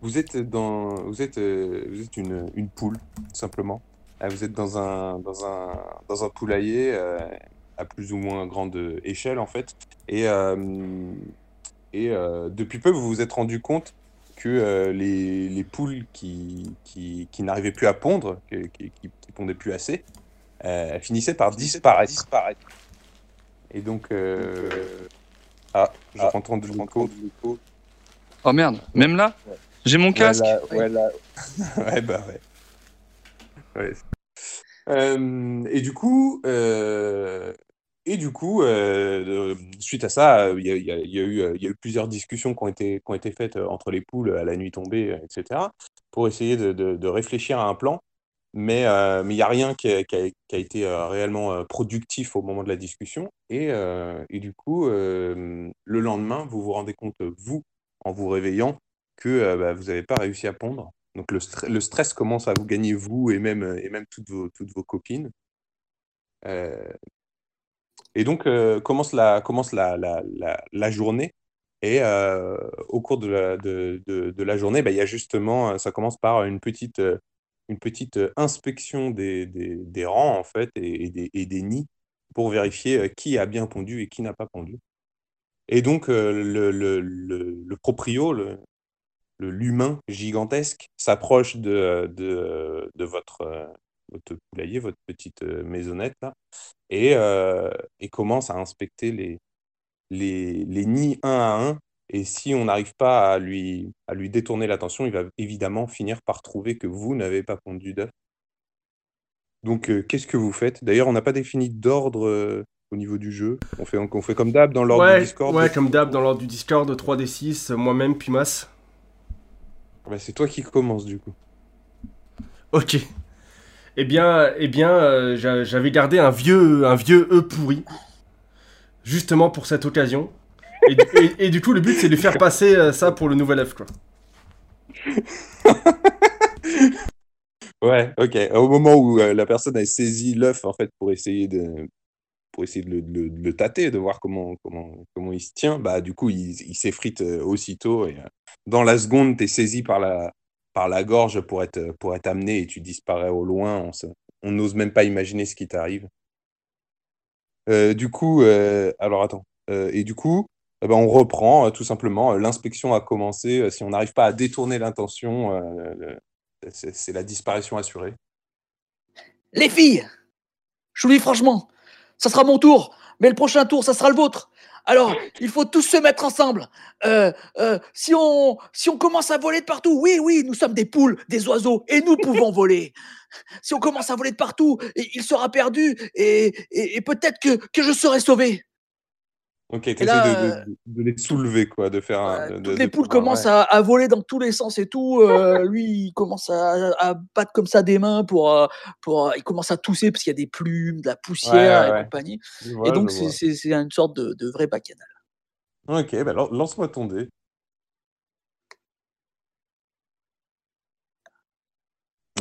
Vous êtes dans, vous êtes, euh, vous êtes une, une poule, tout simplement. Euh, Vous êtes dans un, dans un, dans un poulailler euh, à plus ou moins grande échelle, en fait. Et, euh, et euh, depuis peu, vous vous êtes rendu compte que euh, les, les poules qui, qui, qui n'arrivaient plus à pondre, qui, qui, qui- qui pondaient plus assez, euh, finissaient par disparaître. Et donc, euh, ah, je rentre de l'écho. Oh merde, même là? J'ai mon casque Ouais, là- ouais, bah ouais. Ouais. Euh, et du coup, euh, et du coup, euh, suite à ça, il y a, y y eu, il y a eu plusieurs discussions qui ont été, qui ont été faites entre les poules à la nuit tombée, etc., pour essayer de, de- de réfléchir à un plan. Mais euh, mais il n'y a rien qui a, qui a- qui a été euh, réellement euh, productif au moment de la discussion. Et, euh, et du coup, euh, le lendemain, vous vous rendez compte, vous, en vous réveillant, que euh, bah, vous n'avez pas réussi à pondre. Donc le, stre- le stress commence à vous gagner, vous et même, euh, et même toutes vos, toutes vos copines. Euh, et donc commence la, commence la, la, la, journée. Et au cours de la, de, de, la journée, bah, il y a justement, ça commence par une petite, une petite inspection des, des, des rangs, en fait, et, des, et des nids pour vérifier qui a bien pondu et qui n'a pas pondu. Et donc, le, le, le, le proprio, l'humain gigantesque, s'approche de, de, de votre, euh, votre poulailler, votre petite euh, maisonnette, là, et, euh, et commence à inspecter les, les, les nids un à un. Et si on n'arrive pas à lui, à lui détourner l'attention, il va évidemment finir par trouver que vous n'avez pas pondu d'œuf. Donc, euh, qu'est-ce que vous faites? D'ailleurs, on n'a pas défini d'ordre euh, au niveau du jeu. On fait, on fait comme d'hab dans l'ordre Ouais, du Discord. ouais, comme d'hab dans l'ordre du Discord, 3D6, moi-même, puis Mas. Bah, c'est toi qui commence du coup. Ok. Eh bien, eh bien euh, j'a- j'avais gardé un vieux, un vieux E pourri, justement pour cette occasion. Et, du- et- et du coup, le but, c'est de faire passer euh, ça pour le nouvel œuf, quoi. Ouais, ok. Au moment où euh, la personne a saisi l'œuf en fait pour essayer de pour essayer de le, de le- de le tâter, de voir comment comment comment il se tient, bah du coup il, il s'effrite aussitôt et dans la seconde t'es saisi par la par la gorge pour être pour être amené et tu disparais au loin. On se- on n'ose même pas imaginer ce qui t'arrive. Euh, du coup, euh, alors attends. Euh, et du coup, eh ben, on reprend tout simplement. L'inspection a commencé. Si on n'arrive pas à détourner l'intention, c'est la disparition assurée. Les filles, je vous dis franchement, ça sera mon tour, mais le prochain tour, ça sera le vôtre. Alors, il faut tous se mettre ensemble. Euh, euh, si, on, si on commence à voler de partout, oui, oui, nous sommes des poules, des oiseaux, et nous pouvons voler. Si on commence à voler de partout, il sera perdu, et, et- et peut-être que, que je serai sauvé. Ok, tu de, de- de les soulever, quoi, de faire un. Euh, de- toutes les poules commencent ouais. à, à voler dans tous les sens et tout. euh, lui, il commence à, à battre comme ça des mains pour, euh, pour, euh, il commence à tousser parce qu'il y a des plumes, de la poussière Ouais, et compagnie. Vois, et donc, c'est une sorte de, de vrai bacchanal. Ok, bah, lan- lance-moi ton dé.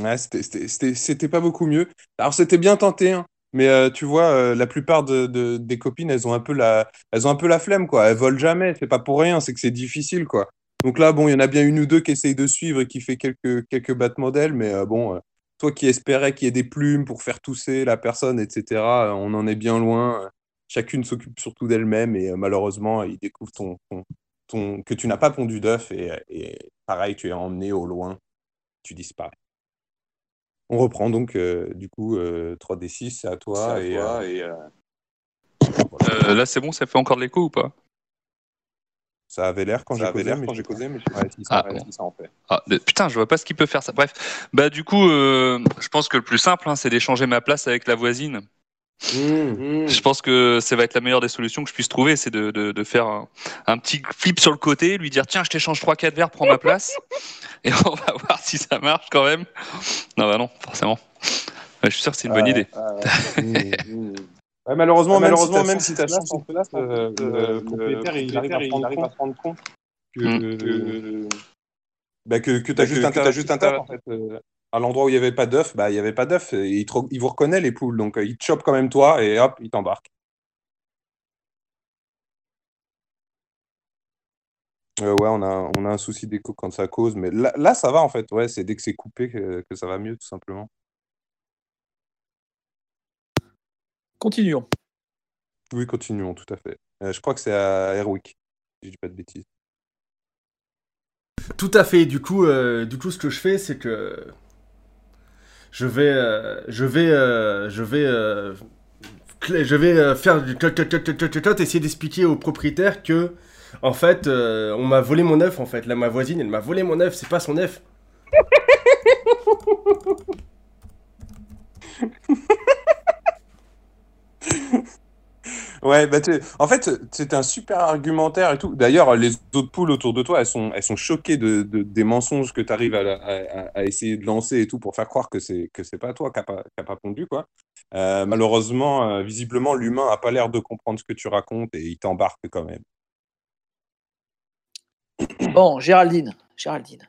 Ouais, c'était pas beaucoup mieux. Alors, c'était bien tenté, hein, mais euh, tu vois, euh, la plupart de, de- des copines, elles ont un peu la, elles ont un peu la flemme, quoi. Elles volent jamais, c'est pas pour rien, c'est que c'est difficile, quoi. Donc là, bon, il y en a bien une ou deux qui essayent de suivre et qui fait quelques, quelques battements d'ailes, mais euh, bon, toi qui espérais qu'il y ait des plumes pour faire tousser la personne, etc., on en est bien loin. Chacune s'occupe surtout d'elle-même et malheureusement, ils découvrent ton, ton, ton- que tu n'as pas pondu d'œuf et, et pareil, tu es emmené au loin, tu disparais. On reprend donc, euh, du coup, euh, 3D6, c'est à toi. et, euh, et, euh, Euh, Là, c'est bon, ça fait encore de l'écho ou pas? Ça avait l'air quand j'ai causé, mais quand j'ai causé, Ah, ouais, bon. si, ça en fait. Ah, putain, je vois pas ce qu'il peut faire ça. Bref, bah du coup, euh, je pense que le plus simple, hein, c'est d'échanger ma place avec la voisine. Mmh. Je pense que ça va être la meilleure des solutions que je puisse trouver, c'est de, de, de faire un, un petit flip sur le côté, lui dire tiens, je t'échange 3-4 verres, prends ma place, et on va voir si ça marche quand même. Non, bah non, forcément. Ouais, je suis sûr que c'est une bonne Ouais, idée. ouais, ouais. Mmh. Ouais, malheureusement, même malheureusement, si même si place, euh, le propriétaire, il arrive à se rendre compte que, Mmh. que bah, que, que tu Bah, as juste juste intérêt. en fait. À l'endroit où il n'y avait pas d'œuf, bah, il n'y avait pas d'œuf. Il, te re- il vous reconnaît, les poules. Donc, euh, il te chope quand même toi et hop, il t'embarque. Euh, ouais, on a, on a un souci d'écho quand ça cause, mais là, là, ça va en fait. Ouais, c'est dès que c'est coupé que, que ça va mieux, tout simplement. Continuons. Oui, continuons, tout à fait. Euh, je crois que c'est à Airwick, si je dis pas de bêtises. Tout à fait. Du coup, euh, du coup, ce que je fais, c'est que je vais, euh, je vais, euh, je vais, euh, je vais euh, faire du essayer d'expliquer au propriétaire que, en fait, euh, on m'a volé mon œuf. En fait, là, ma voisine, elle m'a volé mon œuf. C'est pas son œuf. Ouais, bah en fait, c'était un super argumentaire et tout. D'ailleurs, les autres poules autour de toi, elles sont, elles sont choquées de, de- des mensonges que tu arrives à, essayer de lancer et tout pour faire croire que c'est que c'est pas toi qui n'as pas, pas pondu, quoi. Euh, malheureusement, euh, visiblement, l'humain a pas l'air de comprendre ce que tu racontes et il t'embarque quand même. Bon, Géraldine, Géraldine.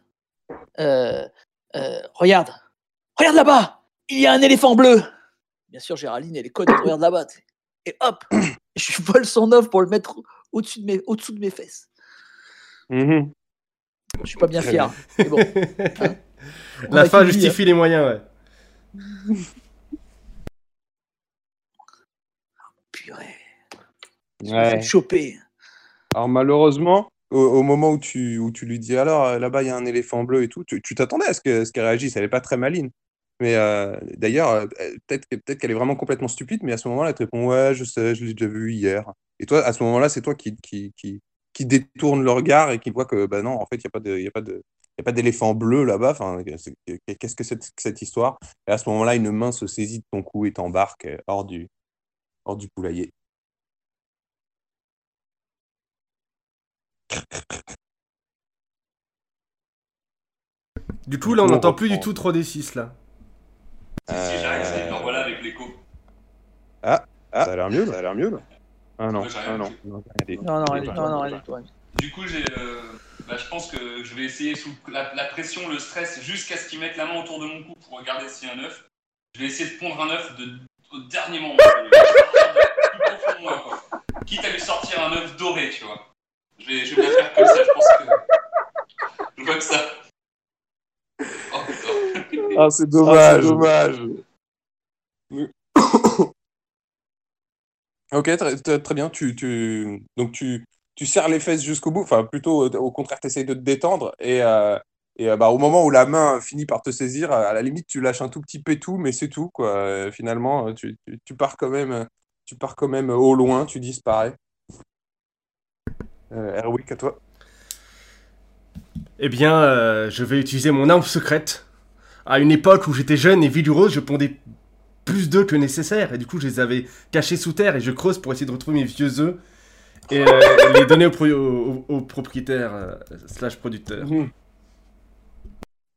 Euh, regarde, regarde là-bas, il y a un éléphant bleu. Bien sûr, Géraldine, elle est conne, regarde là-bas. Et hop, je vole son œuf pour le mettre au-dessus de mes, au-dessous de mes fesses. Mhm. Je suis pas bien fier. Mais bon, on La fin justifie les moyens, ouais. Purée, je me Ouais. choper. Alors malheureusement, au, au moment où tu, où tu lui dis alors euh, là-bas il y a un éléphant bleu et tout, tu t'attendais à ce que- ce qu'elle réagisse, elle n'est pas très maline. Mais euh, d'ailleurs, euh, peut-être que- peut-être qu'elle est vraiment complètement stupide, mais à ce moment-là, elle te répond ouais, je sais, je l'ai déjà vu hier. Et toi, à ce moment-là, c'est toi qui, qui, qui, qui détourne le regard et qui voit que bah non, en fait, il n'y a pas de, il y a pas de, il y a pas d'éléphant bleu là-bas. Enfin, qu'est-ce que c'est que cette histoire? Et à ce moment-là, une main se saisit de ton cou et t'embarque euh, hors du, hors du poulailler. Du coup, là, on n'entend plus du tout 3D6 là. Si, si, Euh, c'est- non, voilà avec l'écho. Ah, ça a l'air mieux, là. Ça a l'air mieux, là. Ah non, ah non. non. Non, allez, non, non, allez, toi. Du coup, j'ai, euh, bah, je pense que je vais essayer sous la, la pression, le stress, jusqu'à ce qu'ils mettent la main autour de mon cou pour regarder s'il y a un œuf. Je vais essayer de pondre un œuf de, au dernier moment. Je vais sortir de- tout au fond de moi, quoi. Quitte à lui sortir un œuf doré, tu vois. Je vais, je vais bien faire comme ça, je pense que. Je vois que ça. Oh putain. Ah, c'est dommage, dommage. ok, très, très- bien. Tu, tu, donc, tu, tu serres les fesses jusqu'au bout. Enfin, plutôt, euh, au contraire, tu essayes de te détendre. Et, euh, et euh, bah, au moment où la main finit par te saisir, à la limite, tu lâches un tout petit pétou, mais c'est tout. Quoi. Finalement, tu, tu, tu pars quand même, tu pars quand même au loin, tu disparais. Euh, Erwick, à toi. Eh bien, euh, je vais utiliser mon arme secrète. À une époque où j'étais jeune et vigoureuse, je pondais plus d'œufs que nécessaire. Et du coup, je les avais cachés sous terre et je creuse pour essayer de retrouver mes vieux œufs et euh, les donner au, pro- au- au- au propriétaire euh, slash producteur. Mhm.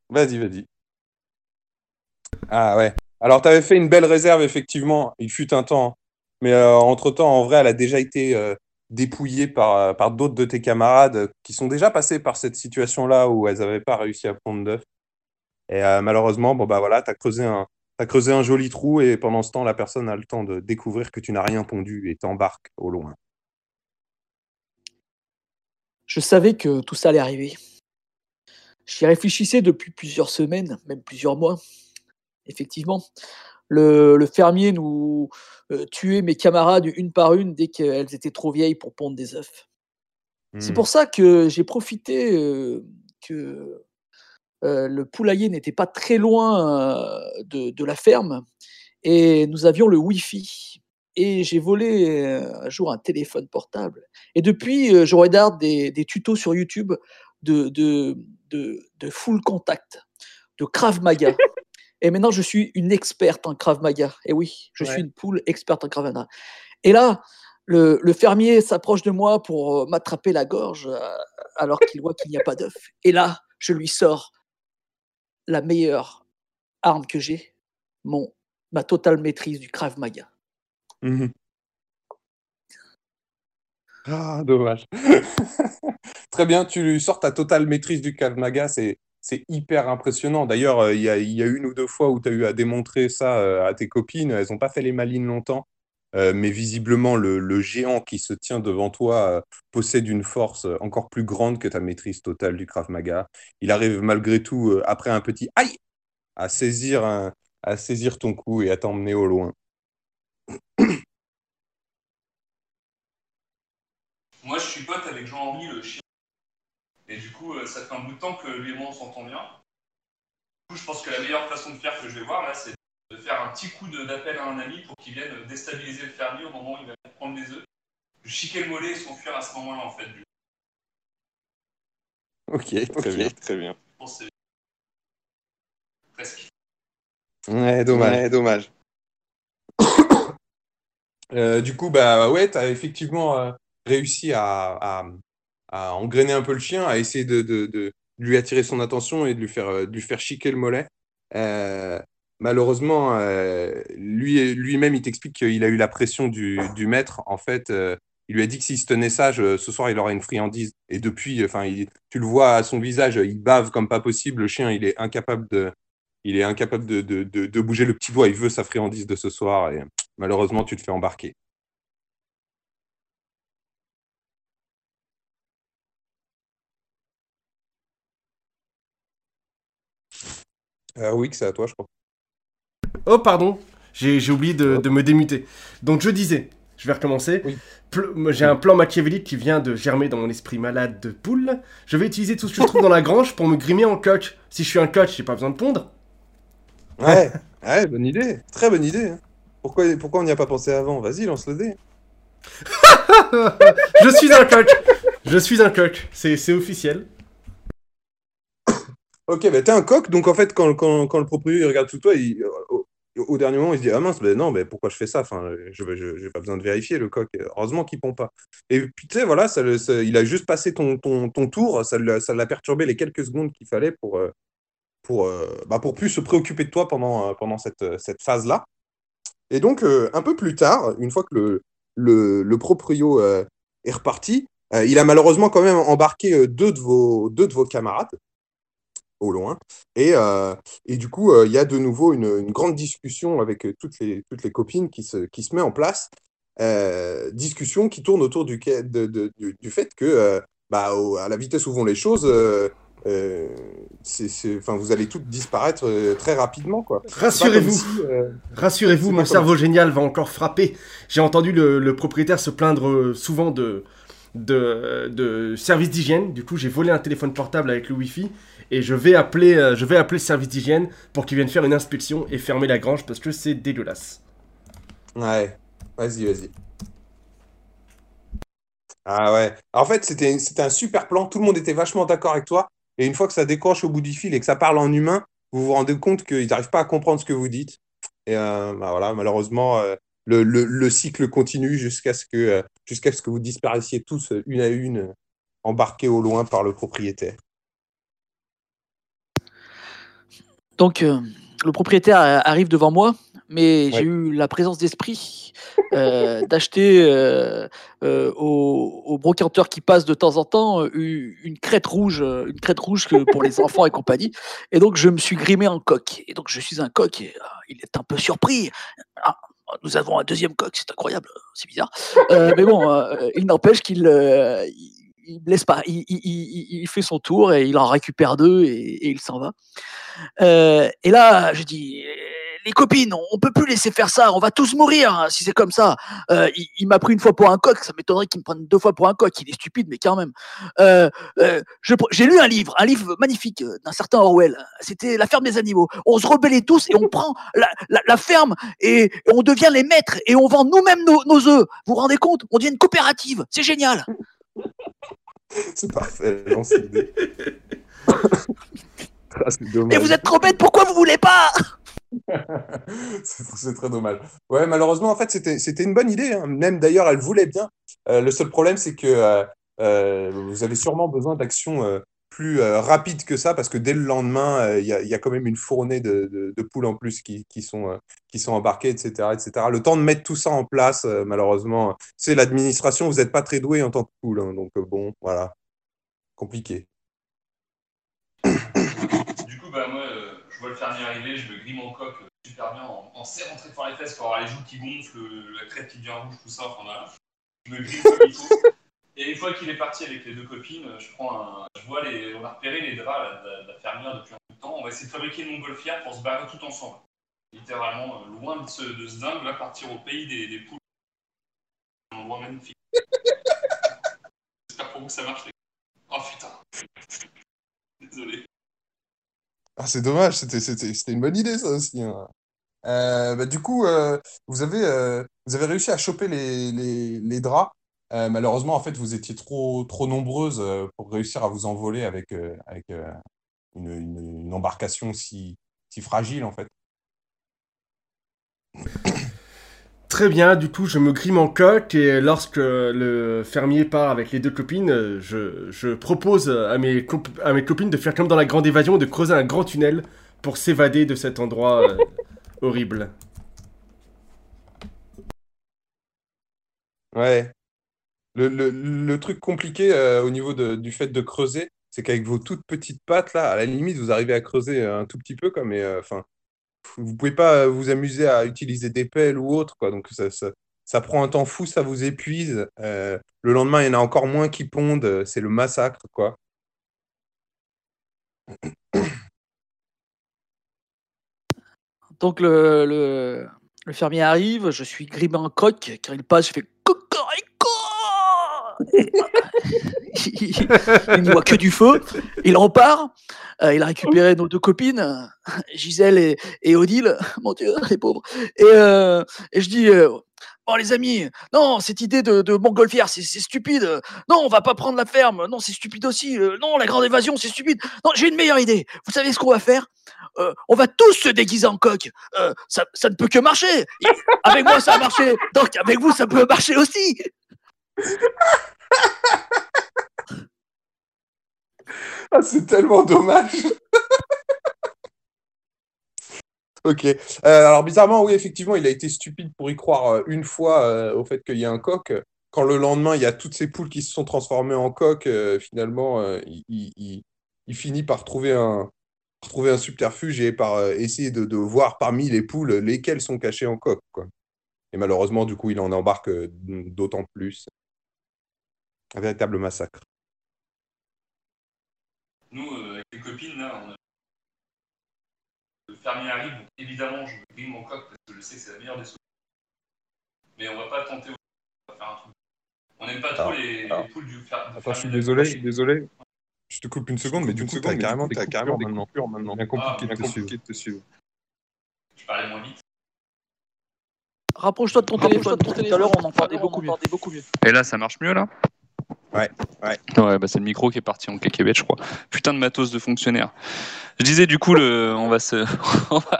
Vas-y, vas-y. Ah ouais. Alors, tu avais fait une belle réserve, effectivement. Il fut un temps. Mais euh, entre-temps, en vrai, elle a déjà été euh, dépouillée par, par d'autres de tes camarades qui sont déjà passés par cette situation-là où elles n'avaient pas réussi à prendre d'œufs. Et euh, malheureusement, bon, bah voilà, tu as creusé un. T'as creusé un joli trou et pendant ce temps, la personne a le temps de découvrir que tu n'as rien pondu et t'embarque au loin. Je savais que tout ça allait arriver. J'y réfléchissais depuis plusieurs semaines, même plusieurs mois. Effectivement, le, le fermier nous euh, tuait mes camarades une par une dès qu'elles étaient trop vieilles pour pondre des œufs. C'est Hmm. pour ça que j'ai profité euh, que euh, le poulailler n'était pas très loin euh, de, de la ferme et nous avions le Wi-Fi. Et j'ai volé euh, un jour un téléphone portable. Et depuis, je regarde des, des tutos sur YouTube de, de, de, de full contact, de Krav Maga. Et maintenant, je suis une experte en Krav Maga. Et oui, je Ouais. suis une poule experte en Krav Maga. Et là, le, le fermier s'approche de moi pour m'attraper la gorge euh, alors qu'il voit qu'il n'y a pas d'œuf. Et là, je lui sors la meilleure arme que j'ai, mon ma totale maîtrise du Krav Maga. Mhm. Ah, dommage. Très bien, tu lui sors ta totale maîtrise du Krav Maga, c'est c'est hyper impressionnant. D'ailleurs, euh, il y a, il y a une ou deux fois où tu as eu à démontrer ça euh, à tes copines, elles n'ont pas fait les malines longtemps. Euh, mais visiblement, le, géant qui se tient devant toi euh, possède une force encore plus grande que ta maîtrise totale du Krav Maga. Il arrive malgré tout, euh, après un petit aïe, à saisir, à saisir ton cou et à t'emmener au loin. Moi, je suis pote avec Jean-Henri, le chien. Et du coup, euh, ça fait un bout de temps que lui et moi, on s'entend bien. Du coup, je pense que la meilleure façon de faire que je vais voir, là, c'est de faire un petit coup d'appel à un ami pour qu'il vienne déstabiliser le fermier au moment où il va prendre les œufs. Je chiquer le mollet et s'enfuir à ce moment-là, en fait. Du Ok, très bien, très bien. Je pense que c'est presque. Ouais, dommage. dommage. Euh, du coup, bah ouais, tu as effectivement euh, réussi à, à, à engrainer un peu le chien, à essayer de, de, de lui attirer son attention et de lui faire, euh, de lui faire chiquer le mollet. Euh, malheureusement, euh, lui, lui-même, il t'explique qu'il a eu la pression du, maître. En fait, euh, il lui a dit que s'il se tenait sage, euh, ce soir, il aurait une friandise. Et depuis, enfin, tu le vois à son visage, il bave comme pas possible. Le chien, il est incapable de, bouger le petit doigt. Il veut sa friandise de ce soir. Et malheureusement, tu te fais embarquer. Oui, que c'est à toi, je crois. Oh, pardon, j'ai oublié de, de me démuter. Donc, je disais, je vais recommencer. Oui. J'ai un plan machiavélique qui vient de germer dans mon esprit malade de poule. Je vais utiliser tout ce que je trouve dans la grange pour me grimer en coq. Si je suis un coq, j'ai pas besoin de pondre. Ouais, ouais, bonne idée. Très bonne idée. hein. Pourquoi, pourquoi on n'y a pas pensé avant? Vas-y, lance le dé. Je suis un coq Je suis un coq, c'est officiel. Ok, bah t'es un coq, donc en fait, quand, quand, quand le propriétaire regarde sous toi, il- au, dernier moment, il se dit Ah mince, ben non, mais pourquoi je fais ça? Enfin, Je n'ai pas besoin de vérifier le coq. Heureusement qu'il pond pas. Et puis, tu sais, voilà, ça, il a juste passé ton, ton, ton tour, ça l'a perturbé les quelques secondes qu'il fallait pour, euh, pour, euh, bah, pour plus se préoccuper de toi pendant, euh, pendant cette, cette phase-là. Et donc, un peu plus tard, une fois que le, le, le proprio est reparti, il a malheureusement quand même embarqué deux, de vos, deux de vos camarades au loin. Et, euh, et du coup, euh, il y a de nouveau une, une grande discussion avec euh, toutes les, toutes les copines qui se, qui se met en place. Discussion qui tourne autour du, de- de- du, du fait que, bah, au- à la vitesse où vont les choses, euh, c'est, c'est- enfin, vous allez toutes disparaître euh, très rapidement. Quoi. Rassurez-vous, si, euh, rassurez-vous, mon cerveau génial va encore frapper. J'ai entendu le, le propriétaire se plaindre souvent de, de, de service d'hygiène. Du coup, j'ai volé un téléphone portable avec le Wi-Fi et je vais appeler, euh, je vais appeler le service d'hygiène pour qu'ils viennent faire une inspection et fermer la grange parce que c'est dégueulasse. Ouais, vas-y, vas-y. Ah ouais. En fait, c'était, un super plan. Tout le monde était vachement d'accord avec toi. Et une fois que ça décroche au bout du fil et que ça parle en humain, vous vous rendez compte qu'ils n'arrivent pas à comprendre ce que vous dites. Et euh, bah voilà, malheureusement, euh, le, le- le cycle continue jusqu'à ce que, jusqu'à ce que vous disparaissiez tous euh, une à une, euh, embarqués au loin par le propriétaire. Donc, euh, le propriétaire arrive devant moi, mais Ouais. j'ai eu la présence d'esprit euh, d'acheter euh, au, au brocanteur qui passe de temps en temps une, crête rouge, une crête rouge pour les enfants et compagnie. Et donc, je me suis grimé en coq. Et donc, je suis un coq. Et, il est un peu surpris. Ah, nous avons un deuxième coq, c'est incroyable, c'est bizarre. Euh, mais bon, euh, il n'empêche qu'il euh, il, laisse pas. Il, il- il- il fait son tour et il en récupère deux et, et il s'en va. Euh, et là, je dis, les copines, on peut plus laisser faire ça, on va tous mourir hein, si c'est comme ça. Euh, il il m'a pris une fois pour un coq, ça m'étonnerait qu'il me prenne deux fois pour un coq, il est stupide, mais quand même. Euh, euh, J'ai lu un livre, un livre magnifique d'un certain Orwell, c'était La ferme des animaux. On se rebellait tous et on prend la, la- la ferme et, et on devient les maîtres et on vend nous-mêmes nos, nos œufs. Vous vous rendez compte? On devient une coopérative, c'est génial. C'est parfait. Ah. Et vous êtes trop bêtes, pourquoi vous voulez pas? C'est très dommage. Ouais, malheureusement, en fait, c'était une bonne idée. hein. Même d'ailleurs, elle voulait bien. Euh, le seul problème, c'est que euh, euh, vous avez sûrement besoin d'actions plus rapides que ça, parce que dès le lendemain, il y y a quand même une fournée de, de- poules en plus qui, qui sont, qui sont embarquées, etc., etc. Le temps de mettre tout ça en place, malheureusement, c'est l'administration, vous n'êtes pas très doué en tant que poule. hein. donc, bon, voilà. Compliqué. Bah, moi, euh, je vois le fermier arriver, je me grime en coq euh, super bien en, en serrant très fort les fesses pour avoir les joues qui gonflent, le- la crête qui devient rouge, tout ça, enfin voilà. Je me grille comme il faut. Et une fois qu'il est parti avec les deux copines, je prends un. Je vois les. On a repéré les draps là, de, la- de la fermière depuis un bout de temps. On va essayer de fabriquer une montgolfière pour se barrer tout ensemble. Littéralement, euh, loin de ce, de ce dingue, là, partir au pays des, des poules. Un endroit magnifique. J'espère pour vous que ça marche, les gars. Oh putain. Désolé. Ah, c'est dommage, c'était, une bonne idée, ça aussi. hein. Euh, bah, du coup, euh, vous avez, euh, vous avez réussi à choper les, les, les draps. Malheureusement, en fait, vous étiez trop, trop nombreuses pour réussir à vous envoler avec, avec une, une, une embarcation si, si fragile, en fait. Très bien, du coup, je me grime en coque et lorsque le fermier part avec les deux copines, euh, je, propose à mes, copines de faire comme dans la grande évasion, de creuser un grand tunnel pour s'évader de cet endroit euh, horrible. Ouais. Le, truc compliqué euh, au niveau du fait de creuser, c'est qu'avec vos toutes petites pattes, là, à la limite, vous arrivez à creuser un tout petit peu, quoi, mais vous pouvez pas vous amuser à utiliser des pelles ou autre, quoi. Donc ça, ça, ça prend un temps fou, ça vous épuise. Euh, le lendemain, il y en a encore moins qui pondent, euh, c'est le massacre, quoi. Donc le, le, le fermier arrive, je suis grimé en coque, car il passe, je fais cocorico Il il ne voit que du feu, il repart, euh, il a récupéré nos deux copines, Gisèle et, Odile, mon Dieu, les pauvres. Et, euh, et je dis, euh, bon les amis, non, cette idée de, montgolfière, c'est stupide. Non, on va pas prendre la ferme, non, c'est stupide aussi. Non, la grande évasion, c'est stupide. Non, j'ai une meilleure idée. Vous savez ce qu'on va faire? On va tous se déguiser en coq. Ça, ne peut que marcher. Avec moi, ça a marché. Donc, avec vous, ça peut marcher aussi. Ah, c'est tellement dommage. Ok. Euh, alors bizarrement, oui, effectivement, il a été stupide pour y croire euh, une fois euh, au fait qu'il y a un coq. Quand le lendemain, il y a toutes ces poules qui se sont transformées en coq, finalement, il, il- finit par trouver un, trouver un subterfuge et par essayer de, de voir parmi les poules lesquelles sont cachées en coq, quoi. Et malheureusement, du coup, il en embarque d'autant plus. Un véritable massacre. Nous, euh, avec les copines, là, on a- le fermier arrive, donc évidemment, je grille mon coq parce que je sais que c'est la meilleure des solutions. Mais on va pas tenter, on va faire un truc. On n'aime pas trop les, poules du, fer- du Attends, je suis fermier désolé, je suis désolé. Je te coupe une seconde, mais du coup, t'as carrément, t'as carrément des maintenant. coupures maintenant. Bien compliqué, Ah, compliqué de te suivre. Je parlais moins vite. Rapproche-toi de ton téléphone. Tout à l'heure, on entendait beaucoup mieux. Et là, ça marche mieux, là? Ouais, ouais. Ouais, bah c'est le micro qui est parti en cacahuète, je crois. Putain de matos de fonctionnaire. Je disais, du coup, le, on va se, on va,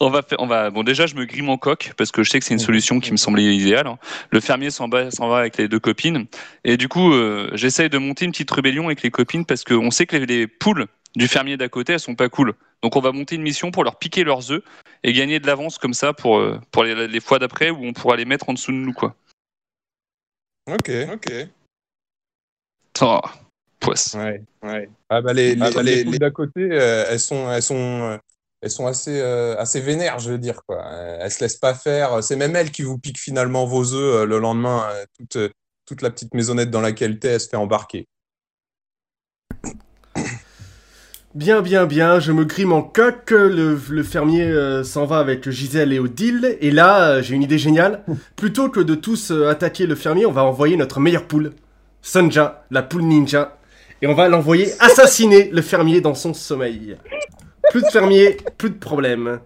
on va faire, on va, bon, déjà, je me grime en coque parce que je sais que c'est une solution qui me semblait idéale. hein. Le fermier s'en va, s'en va avec les deux copines. Et du coup, euh, j'essaye de monter une petite rébellion avec les copines parce qu'on sait que les, les poules du fermier d'à côté, elles sont pas cool. Donc, on va monter une mission pour leur piquer leurs œufs et gagner de l'avance comme ça pour, euh, pour les, les fois d'après où on pourra les mettre en dessous de nous, quoi. Ok, ok. Oh. Ouais, ouais. Ah bah les, Ah les, bah les les- poules d'à côté, euh, elles sont, elles sont, euh, elles sont assez, euh, assez vénères, je veux dire quoi. Euh, Elles se laissent pas faire. C'est même elles qui vous piquent finalement vos œufs euh, le lendemain. euh, toute, toute la petite maisonnette dans laquelle t'es, elle se fait embarquer. Bien, bien, bien, je me grime en coque, le, le fermier euh, s'en va avec Gisèle et Odile, et là, euh, j'ai une idée géniale. Plutôt que de tous euh, attaquer le fermier, on va envoyer notre meilleure poule, Sonja, la poule ninja, et on va l'envoyer assassiner le fermier dans son sommeil. Plus de fermier, plus de problème.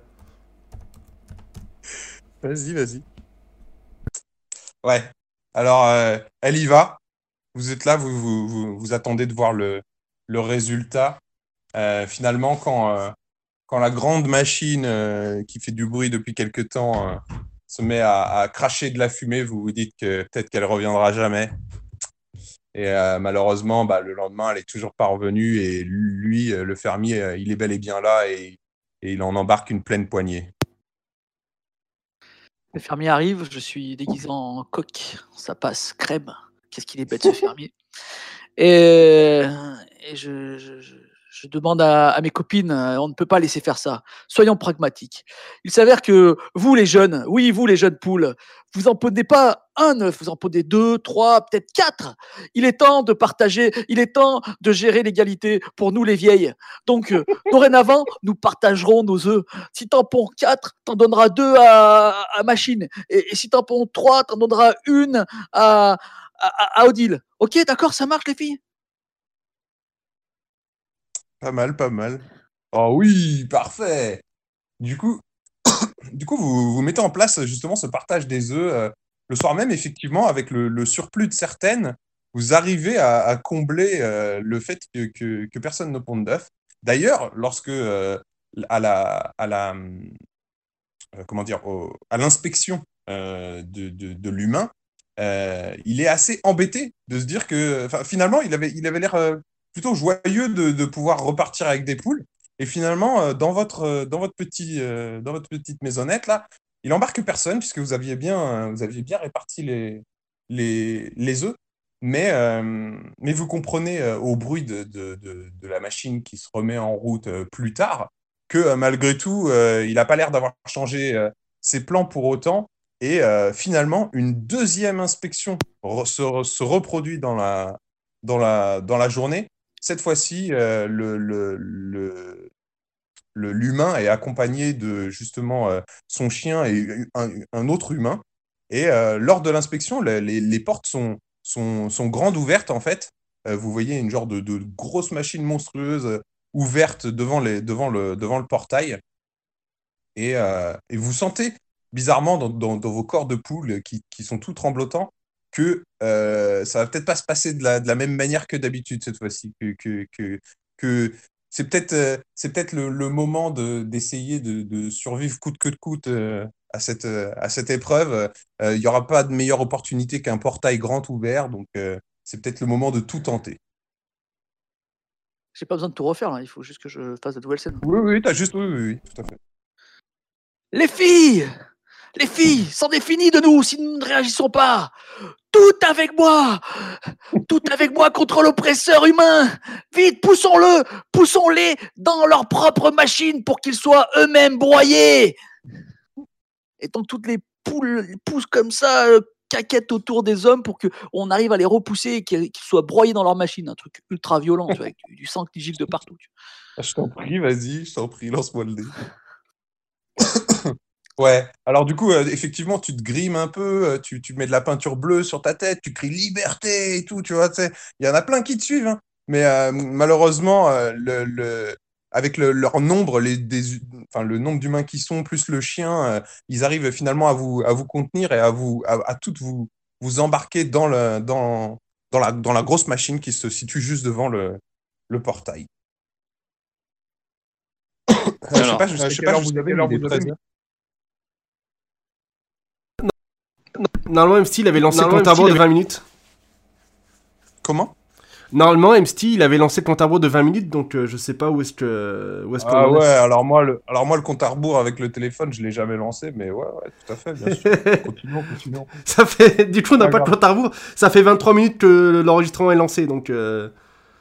Vas-y, vas-y. Ouais. Alors, euh, elle y va. Vous êtes là, vous, vous, vous, vous attendez de voir le, le résultat. Euh, finalement, quand, euh, quand la grande machine euh, qui fait du bruit depuis quelque temps euh, se met à, à cracher de la fumée, vous vous dites que peut-être qu'elle reviendra jamais. Et euh, malheureusement, bah, le lendemain, elle est toujours pas revenue. Et lui, euh, le fermier, euh, il est bel et bien là et, et il en embarque une pleine poignée. Le fermier arrive, je suis déguisé en coq, ça passe crème. Qu'est-ce qu'il est bête ce fermier. Et, et je, je- je- je demande à, à mes copines, euh, on ne peut pas laisser faire ça. Soyons pragmatiques. Il s'avère que vous, les jeunes, oui, vous, les jeunes poules, vous en prenez pas un œuf, vous en prenez deux, trois, peut-être quatre. Il est temps de partager, il est temps de gérer l'égalité pour nous, les vieilles. Donc, euh, dorénavant, nous partagerons nos œufs. Si t'en prends quatre, t'en donneras deux à, à Machine. Et, et si t'en prends trois, t'en donneras une à, à, à Odile. Ok, d'accord, ça marche, les filles? Pas mal, pas mal. Oh oui, parfait. Du coup, du coup vous, vous mettez en place justement ce partage des œufs euh, le soir même, effectivement, avec le, surplus de certaines, vous arrivez à, combler euh, le fait que, que, personne ne ponde d'œufs. D'ailleurs, lorsque euh, à la, à la, comment dire, à l'inspection de, de, l'humain, il est assez embêté de se dire que, finalement, il avait, il avait l'air plutôt joyeux de, pouvoir repartir avec des poules. Et finalement, euh, dans votre, euh, dans votre petit, euh, dans votre petite maisonnette là, il embarque personne puisque vous aviez bien, vous aviez bien réparti les, les, les œufs. Mais, mais vous comprenez au bruit de, de, la machine qui se remet en route plus tard que malgré tout, il n'a pas l'air d'avoir changé ses plans pour autant. Et finalement, une deuxième inspection se, se reproduit dans la, dans la, dans la journée. Cette fois-ci, euh, l'humain est accompagné de justement euh, son chien et un, autre humain. Et euh, lors de l'inspection, les, portes sont, grandes ouvertes en fait. Vous voyez une genre de, de grosse machine monstrueuse ouverte devant, le, portail. Et, et vous sentez bizarrement dans vos corps de poule qui, qui sont tout tremblotants que euh, ça va peut-être pas se passer de la, de la même manière que d'habitude cette fois-ci. Que, que, que, que c'est peut-être euh, c'est peut-être le, le moment de, d'essayer de, de survivre coûte que coûte euh, à cette, euh, à cette épreuve. Il n'y aura pas de meilleure opportunité qu'un portail grand ouvert, donc c'est peut-être le moment de tout tenter. J'ai pas besoin de tout refaire, là. il faut juste que je fasse de nouvelles scènes. Oui, oui, t'as juste, oui, oui, oui, tout à fait. Les filles Les filles, c'en est fini de nous si nous ne réagissons pas Tout avec moi Tout avec moi contre l'oppresseur humain Vite, poussons-le Poussons-les dans leur propre machine pour qu'ils soient eux-mêmes broyés Et donc toutes les poules poussent comme ça, euh, caquettent autour des hommes pour qu'on arrive à les repousser et qu'ils soient broyés dans leur machine. Un truc ultra violent, tu vois, avec du, sang qui gicle de partout. vois. Je t'en prie, vas-y, je t'en prie, lance-moi le dé. Ouais, alors du coup, euh, effectivement, tu te grimes un peu, euh, tu, tu mets de la peinture bleue sur ta tête, tu cries liberté et tout, tu vois. Il y en a plein qui te suivent, hein. Mais euh, malheureusement, euh, le, le- avec le- leur nombre, les, des, hu- enfin, le nombre d'humains qui sont, plus le chien, euh, ils arrivent finalement à vous, à vous contenir et à, vous, à, à toutes vous, vous embarquer dans, le, dans, dans, la, dans la grosse machine qui se situe juste devant le, le portail. Je sais Alors, pas, je sais je sais pas, pas vous jusqu'à avez, quelle heure mais vous il est avez Normalement, MST, il avait lancé le Normalement, compte à rebours MST, de 20 minutes. Comment? Normalement, MST, il avait lancé le compte à rebours de 20 minutes, donc euh, je sais pas où est-ce que. Où Ah est. ouais, alors moi, le, alors moi, le compte à rebours avec le téléphone, je l'ai jamais lancé, mais ouais, ouais, tout à fait, bien sûr. Continuons, continuons. Ça fait. Du coup, on n'a Pas pas de compte à rebours. Ça fait 23 minutes que l'enregistrement est lancé, donc. euh,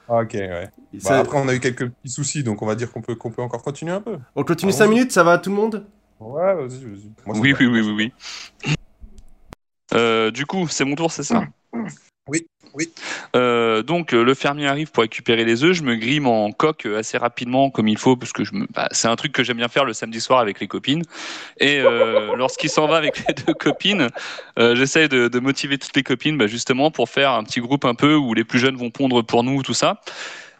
Ah, ok, ouais. Bah, après, on a eu quelques petits soucis, donc on va dire qu'on peut, qu'on peut encore continuer un peu. On continue Ah, 5 oui. minutes, ça va à tout le monde? Ouais, vas-y, vas-y. Oui, oui, oui, oui, oui. Euh, du coup, c'est mon tour, c'est ça Oui, oui. Euh, donc, euh, le fermier arrive pour récupérer les œufs. Je me grime en coque assez rapidement, comme il faut, parce que je me... bah, c'est un truc que j'aime bien faire le samedi soir avec les copines. Et euh, lorsqu'il s'en va avec les deux copines, euh, j'essaie de, de motiver toutes les copines, bah, justement, pour faire un petit groupe un peu où les plus jeunes vont pondre pour nous, tout ça.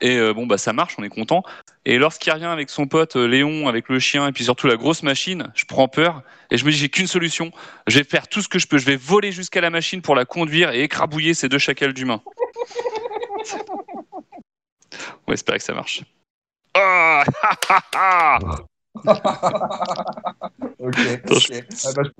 Et euh, bon, bah ça marche, on est content. Et lorsqu'il revient avec son pote euh, Léon, avec le chien, et puis surtout la grosse machine, je prends peur et je me dis j'ai qu'une solution. Je vais faire tout ce que je peux. Je vais voler jusqu'à la machine pour la conduire et écrabouiller ces deux chacals d'humains. On va espérer que ça marche. Ah Ok, ok. Ah bah, je,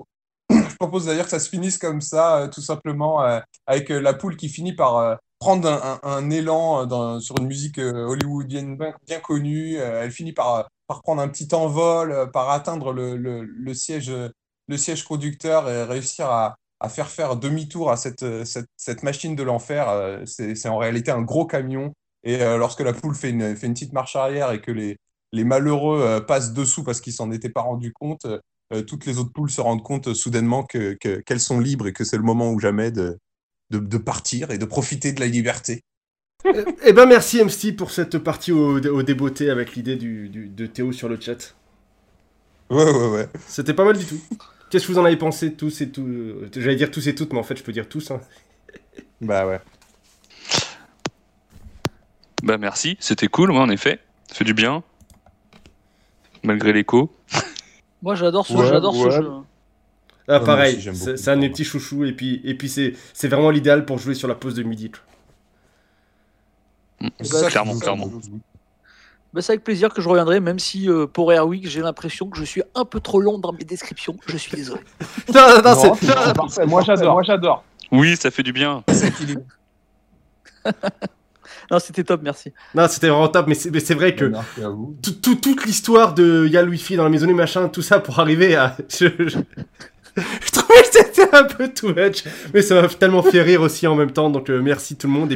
je propose d'ailleurs que ça se finisse comme ça, euh, tout simplement, euh, avec euh, la poule qui finit par euh, prendre un, élan euh, sur une musique euh, hollywoodienne bien, connue. Euh, elle finit par, par prendre un petit envol, par atteindre le, siège, conducteur et réussir à, faire faire demi-tour à cette, machine de l'enfer. C'est, en réalité un gros camion Et lorsque la poule fait une, petite marche arrière et que les, malheureux passent dessous parce qu'ils s'en étaient pas rendus compte, toutes les autres poules se rendent compte soudainement que, que- qu'elles sont libres et que c'est le moment ou jamais de, de, de partir et de profiter de la liberté. Eh ben merci MC pour cette partie au, au débeauté avec l'idée du, du- de Théo sur le chat. Ouais, ouais, ouais. C'était pas mal du tout. Qu'est-ce que vous en avez pensé tous et tout euh, J'allais dire tous et toutes, mais en fait je peux dire tous. hein. Bah ouais. Bah merci, c'était cool, ouais, en effet. Ça fait du bien. Malgré l'écho. Moi, j'adore ce, Ouais, jeu. Ah moi pareil, c'est un de mes petits chouchous et puis, et puis c'est c'est vraiment l'idéal pour jouer sur la pause de midi. bah, ça clairement, clairement. Bah, c'est avec plaisir que je reviendrai, même si euh, pour Airwick, j'ai l'impression que je suis un peu trop long dans mes descriptions. Je suis désolé. Non, non, non, Non, c'est- parfait. Moi, j'adore. Moi, j'adore. Oui, ça fait du bien. Non, c'était top, merci. non, c'était vraiment top, mais c'est mais c'est vrai que tout- tout- toute l'histoire de y a le wifi dans la maison et machin, tout ça pour arriver à. Je, trouvais que c'était un peu too much, mais ça m'a tellement fait rire aussi en même temps, donc euh, merci tout le monde.